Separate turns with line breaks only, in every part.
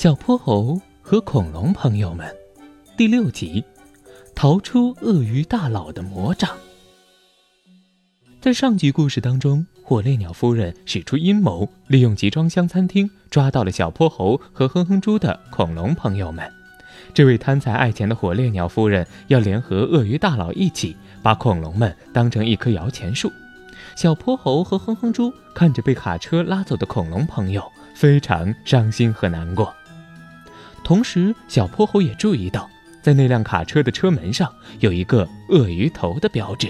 小泼猴和恐龙朋友们，第六集，逃出鳄鱼大佬的魔掌。在上集故事当中，火烈鸟夫人使出阴谋，利用集装箱餐厅抓到了小泼猴和哼哼猪的恐龙朋友们。这位贪财爱钱的火烈鸟夫人要联合鳄鱼大佬一起，把恐龙们当成一棵摇钱树。小泼猴和哼哼猪看着被卡车拉走的恐龙朋友，非常伤心和难过。同时，小泼猴也注意到，在那辆卡车的车门上有一个鳄鱼头的标志。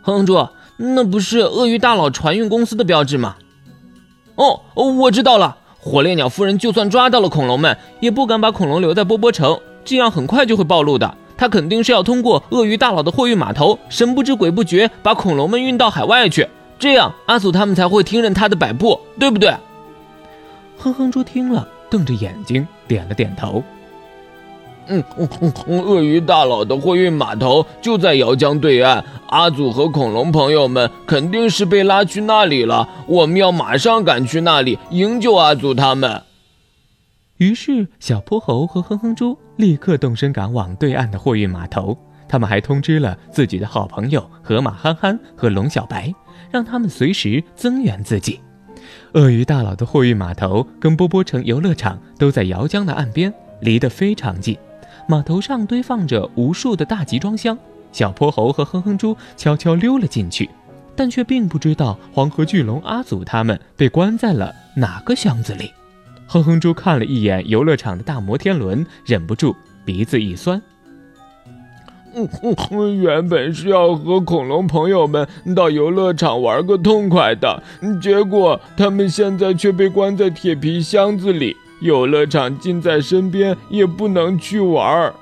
哼哼猪，那不是鳄鱼大佬船运公司的标志吗？哦，我知道了。火烈鸟夫人就算抓到了恐龙们，也不敢把恐龙留在波波城，这样很快就会暴露的。他肯定是要通过鳄鱼大佬的货运码头，神不知鬼不觉把恐龙们运到海外去，这样阿祖他们才会听任他的摆布，对不对？
哼哼猪听了。瞪着眼睛点了点头。
嗯嗯嗯，鳄鱼大佬的货运码头就在姚江对岸，阿祖和恐龙朋友们肯定是被拉去那里了。我们要马上赶去那里营救阿祖他们。
于是，小泼猴和哼哼猪立刻动身赶往对岸的货运码头。他们还通知了自己的好朋友河马憨憨和龙小白，让他们随时增援自己。鳄鱼大佬的货运码头跟波波城游乐场都在姚江的岸边，离得非常近。码头上堆放着无数的大集装箱，小泼猴和哼哼猪悄悄溜了进去，但却并不知道黄河巨龙阿祖他们被关在了哪个箱子里。哼哼猪看了一眼游乐场的大摩天轮，忍不住鼻子一酸。
原本是要和恐龙朋友们到游乐场玩个痛快的，结果他们现在却被关在铁皮箱子里，游乐场近在身边，也不能去玩。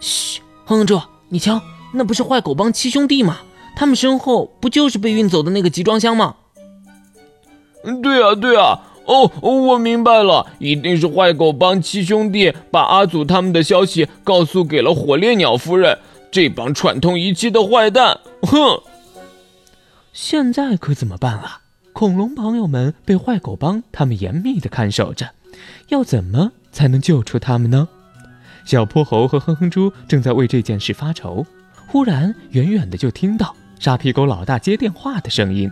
嘘，哼哼猪，你瞧，那不是坏狗帮七兄弟吗？他们身后不就是被运走的那个集装箱吗？
嗯，对啊，对啊。哦，我明白了，一定是坏狗帮七兄弟把阿祖他们的消息告诉给了火烈鸟夫人。这帮串通一气的坏蛋，哼！
现在可怎么办啊？恐龙朋友们被坏狗帮他们严密的看守着，要怎么才能救出他们呢？小泼猴和哼哼猪正在为这件事发愁，忽然远远的就听到沙皮狗老大接电话的声音。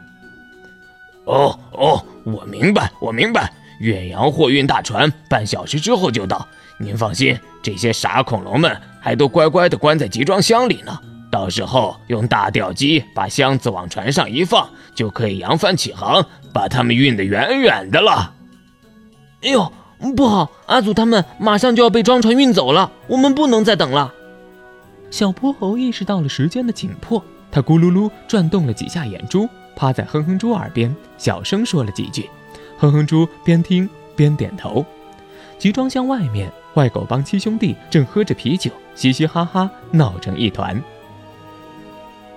哦哦，我明白，我明白。远洋货运大船半小时之后就到，您放心，这些傻恐龙们还都乖乖的关在集装箱里呢。到时候用大吊机把箱子往船上一放，就可以扬帆起航，把他们运得远远的了。
哎呦，不好，阿祖他们马上就要被装船运走了，我们不能再等了。
小泼猴意识到了时间的紧迫，他咕噜噜转动了几下眼珠。趴在哼哼猪耳边小声说了几句，哼哼猪边听边点头。集装箱外面，坏狗帮七兄弟正喝着啤酒，嘻嘻哈哈闹成一团。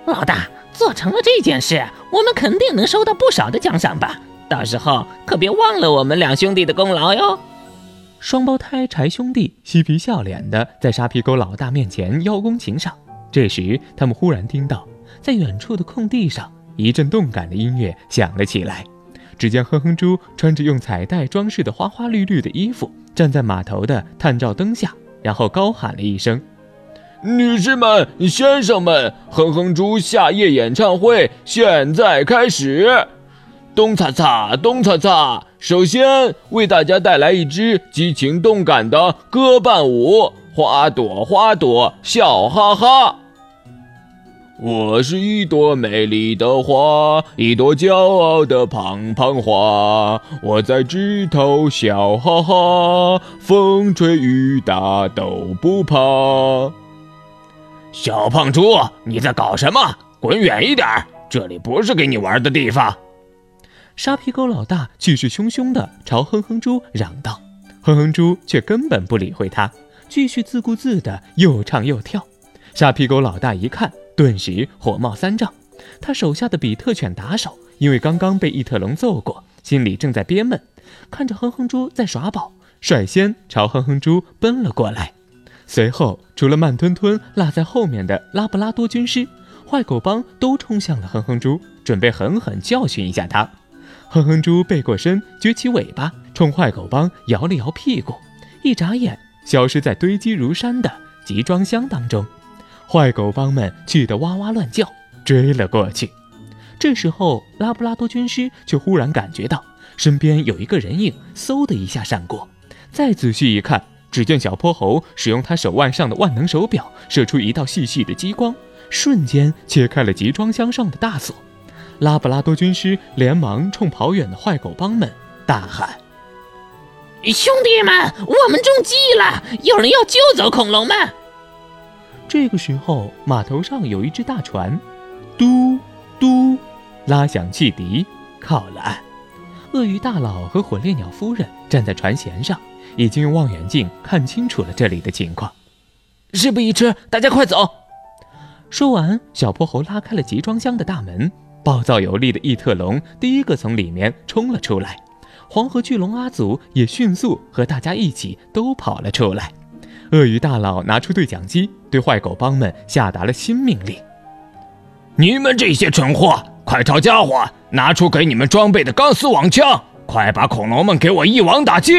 老大做成了这件事，我们肯定能收到不少的奖赏吧？到时候可别忘了我们两兄弟的功劳哟。
双胞胎柴兄弟嬉皮笑脸的在沙皮狗老大面前邀功请赏。这时，他们忽然听到，在远处的空地上。一阵动感的音乐响了起来，只见哼哼猪穿着用彩带装饰的花花绿绿的衣服，站在码头的探照灯下，然后高喊了一声：“
女士们、先生们，哼哼猪夏夜演唱会现在开始！咚嚓嚓，咚嚓嚓！首先为大家带来一支激情动感的歌伴舞，花朵花朵笑哈哈。”我是一朵美丽的花，一朵骄傲的胖胖花。我在枝头笑哈哈，风吹雨打都不怕。
小胖猪，你在搞什么？滚远一点，这里不是给你玩的地方。
沙皮狗老大气势汹汹地朝哼哼猪嚷道，哼哼猪却根本不理会他，继续自顾自地又唱又跳。沙皮狗老大一看。顿时火冒三丈，他手下的比特犬打手因为刚刚被异特龙揍过，心里正在憋闷，看着哼哼猪在耍宝，率先朝哼哼猪奔了过来。随后，除了慢吞吞落在后面的拉布拉多军师，坏狗帮都冲向了哼哼猪，准备狠狠教训一下他。哼哼猪背过身，撅起尾巴，冲坏狗帮摇了摇屁股，一眨眼消失在堆积如山的集装箱当中。坏狗帮们气得哇哇乱叫，追了过去。这时候，拉布拉多军师却忽然感觉到身边有一个人影，嗖的一下闪过。再仔细一看，只见小泼猴使用他手腕上的万能手表，射出一道细细的激光，瞬间切开了集装箱上的大锁。拉布拉多军师连忙冲跑远的坏狗帮们大喊：“
兄弟们，我们中计了！有人要救走恐龙们！”
这个时候，码头上有一只大船，嘟嘟，拉响汽笛，靠了岸。鳄鱼大佬和火烈鸟夫人站在船舷上，已经用望远镜看清楚了这里的情况。
事不宜迟，大家快走！
说完，小泼猴拉开了集装箱的大门。暴躁有力的异特龙第一个从里面冲了出来，黄河巨龙阿祖也迅速和大家一起都跑了出来。鳄鱼大佬拿出对讲机，对坏狗帮们下达了新命令：“
你们这些蠢货，快找家伙拿出给你们装备的钢丝网枪，快把恐龙们给我一网打尽！”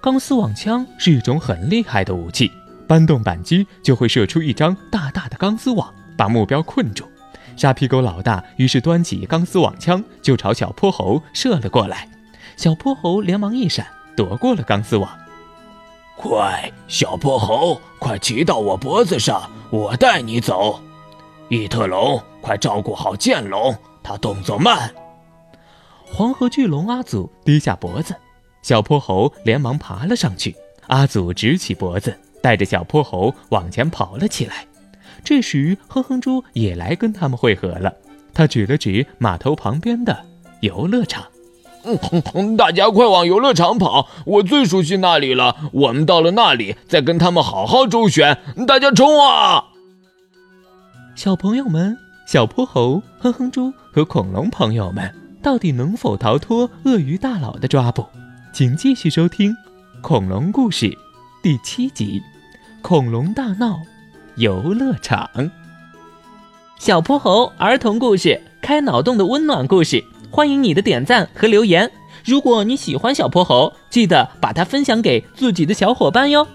钢丝网枪是一种很厉害的武器，搬动扳机就会射出一张大大的钢丝网，把目标困住。沙皮狗老大于是端起钢丝网枪就朝小泼猴射了过来，小泼猴连忙一闪，躲过了钢丝网。
快，小泼猴，快骑到我脖子上，我带你走。异特龙，快照顾好剑龙，它动作慢。
黄河巨龙阿祖低下脖子，小泼猴连忙爬了上去。阿祖直起脖子，带着小泼猴往前跑了起来。这时，哼哼猪也来跟他们会合了。他指了指码头旁边的游乐场：“
嗯，大家快往游乐场跑，我最熟悉那里了。我们到了那里，再跟他们好好周旋。大家冲啊！”
小朋友们，小泼猴、哼哼猪和恐龙朋友们，到底能否逃脱鳄鱼大佬的抓捕？请继续收听《恐龙故事》第七集：恐龙大闹。游乐场，
小泼猴儿童故事，开脑洞的温暖故事，欢迎你的点赞和留言。如果你喜欢小泼猴，记得把它分享给自己的小伙伴哟。